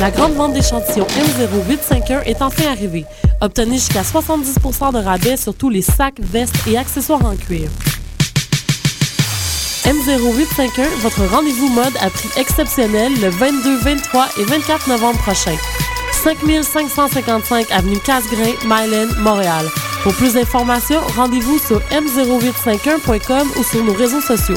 La grande vente d'échantillons M0851 est enfin arrivée. Obtenez jusqu'à 70% de rabais sur tous les sacs, vestes et accessoires en cuir. M0851, votre rendez-vous mode à prix exceptionnel le 22, 23 et 24 novembre prochain. 5555 avenue Casgrain, Myland, Montréal. Pour plus d'informations, rendez-vous sur m0851.com ou sur nos réseaux sociaux.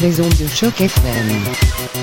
les ondes de choc FM.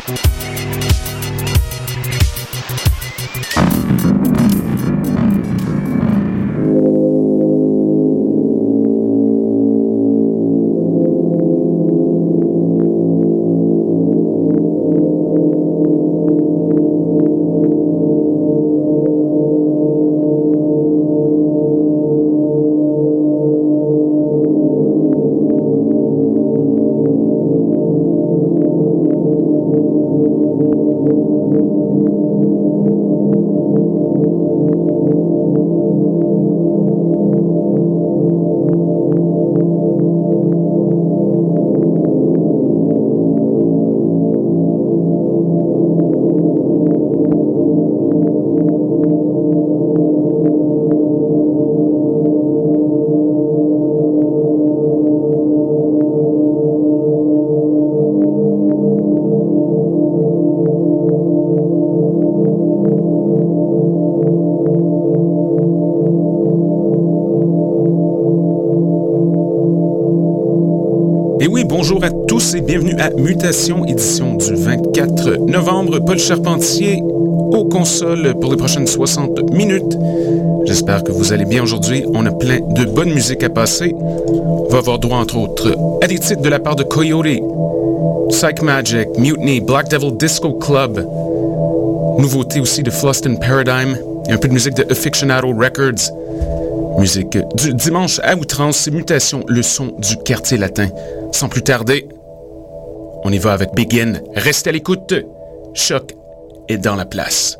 Bienvenue à Mutation, édition du 24 novembre. Paul Charpentier aux consoles pour les prochaines 60 minutes. J'espère que vous allez bien aujourd'hui. On a plein de bonne musique à passer. On va avoir droit, entre autres, à des titres de la part de Coyote, Psych Magic, Mutiny, Black Devil Disco Club, nouveauté aussi de Fluston Paradigm, et un peu de musique de Aficionado Records. Musique du dimanche à outrance, c'est Mutation, le son du quartier latin. Sans plus tarder, on y va avec Begin. Restez à l'écoute. Choc est dans la place.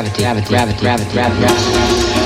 Gravity, gravity, gravity, gravity, gravity.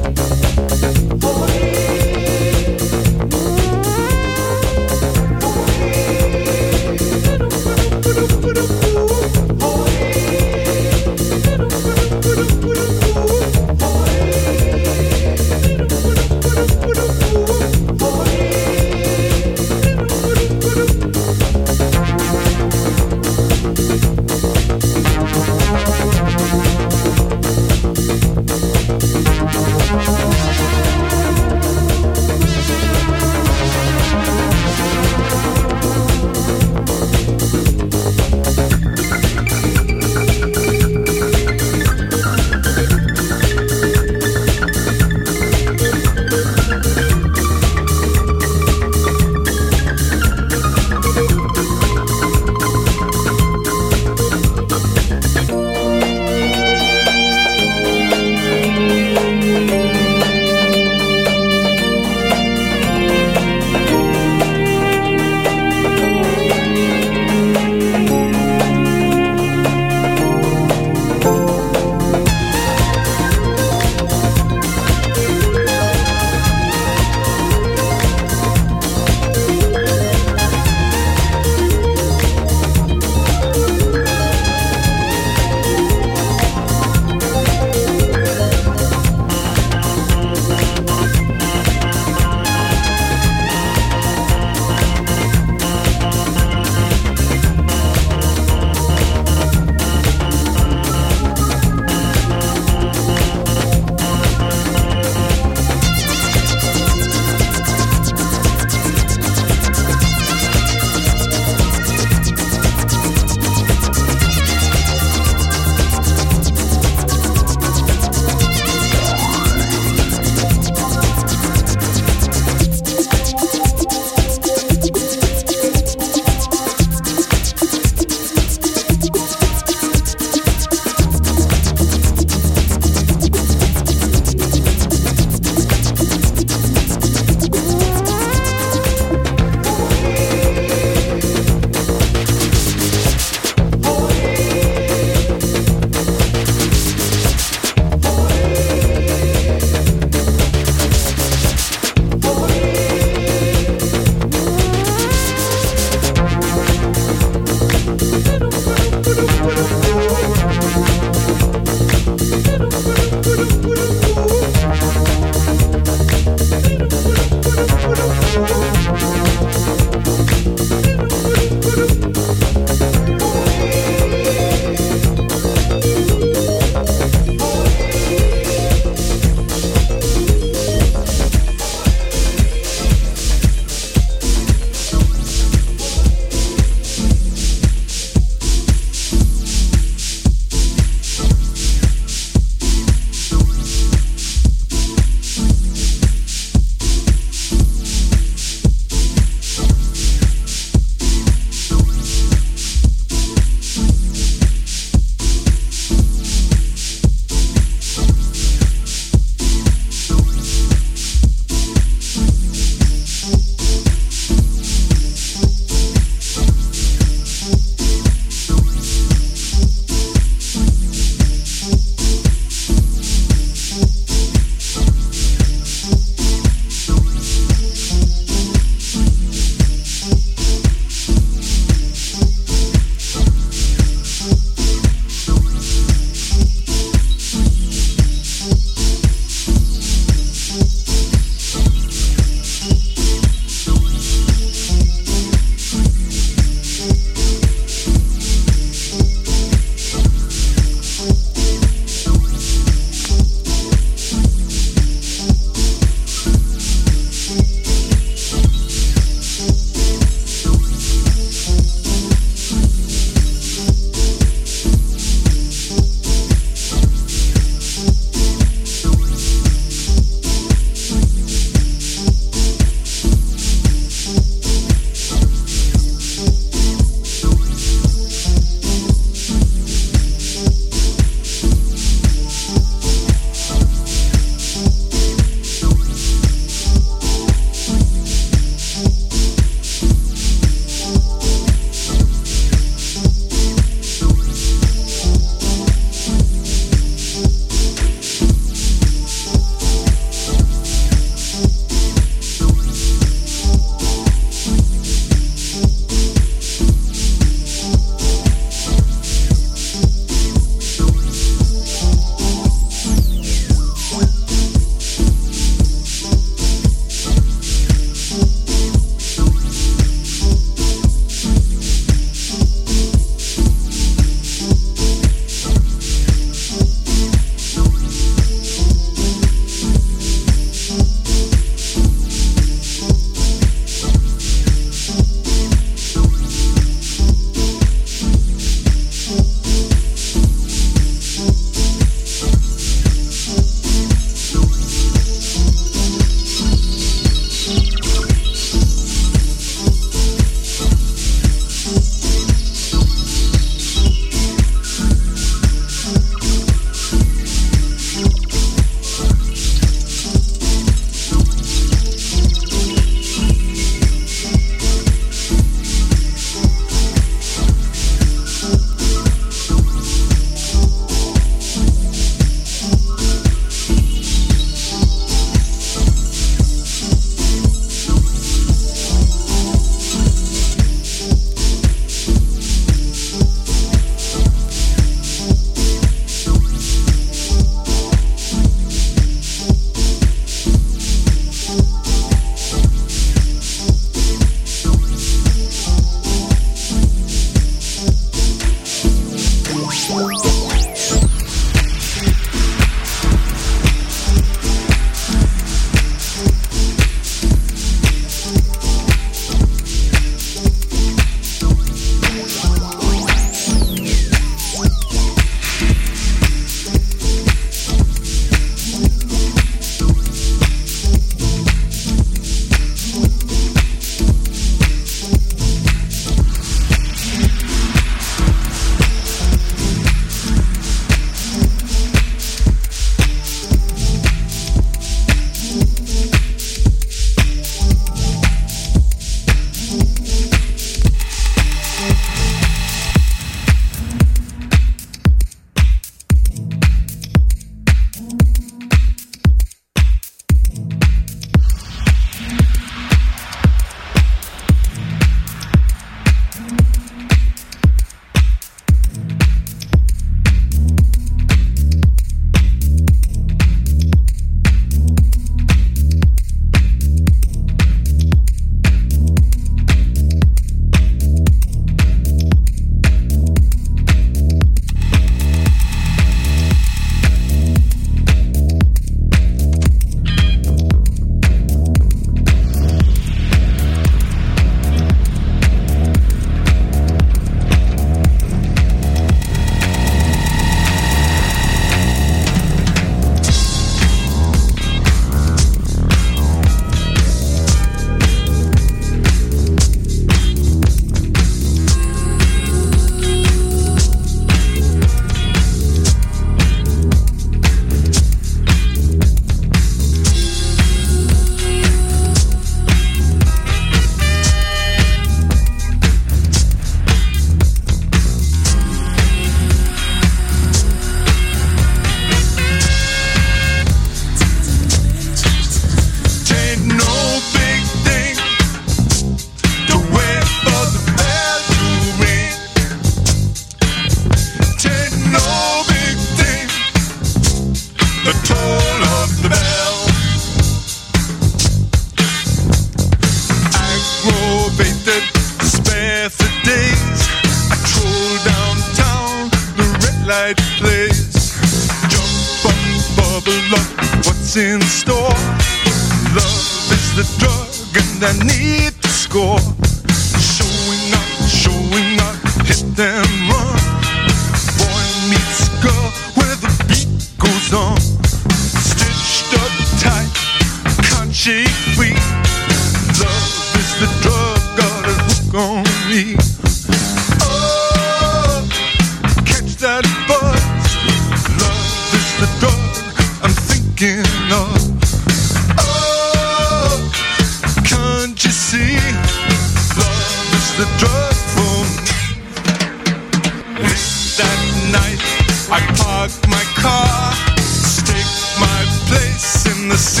the sea.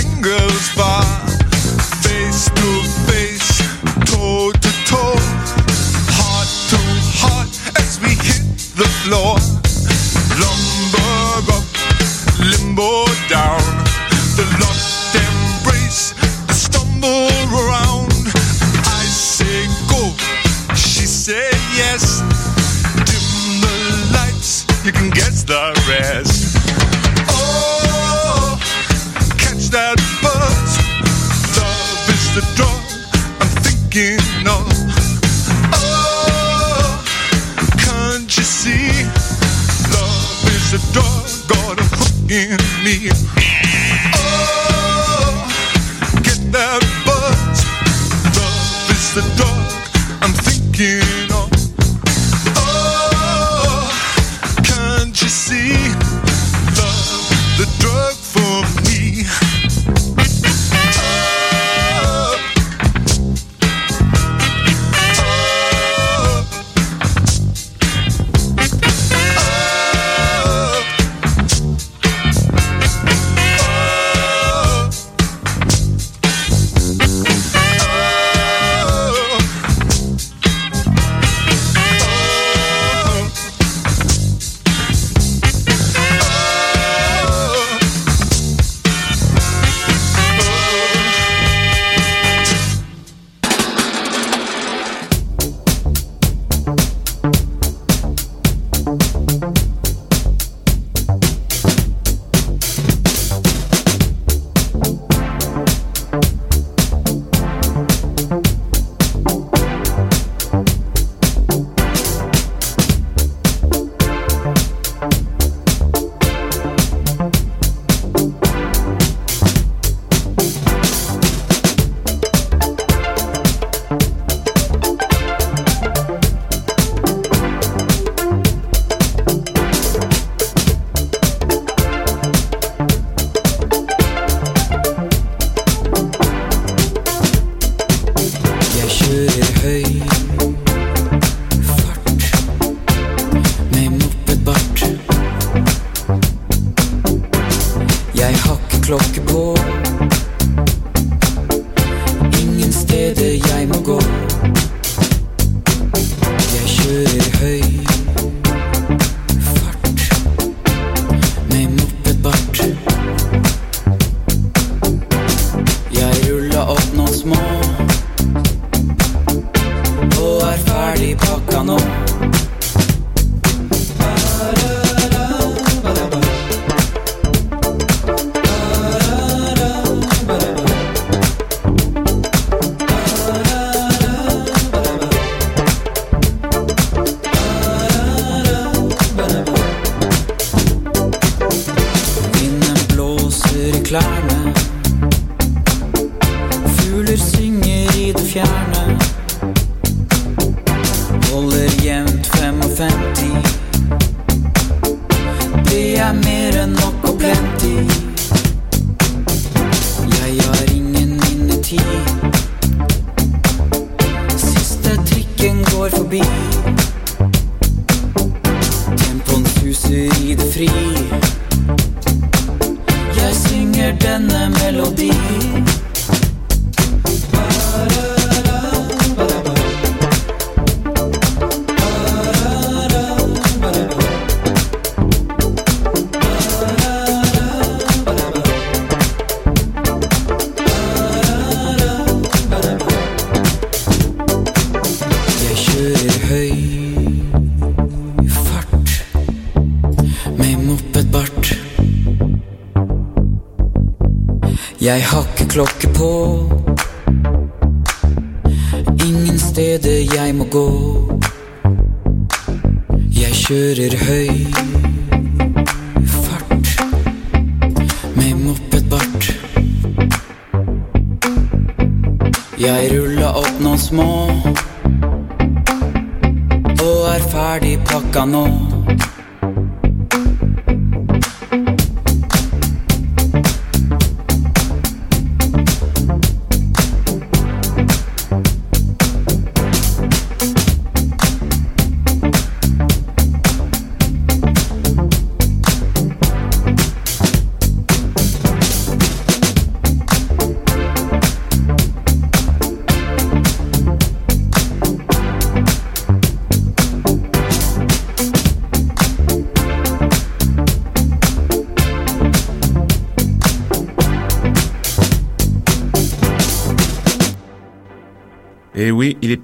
mejor.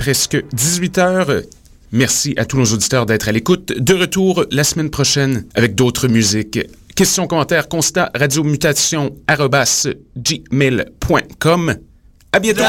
Presque 18 heures. Merci à tous nos auditeurs d'être à l'écoute. De retour la semaine prochaine avec d'autres musiques. Questions, commentaires, constats, radiomutation, gmail.com. À bientôt!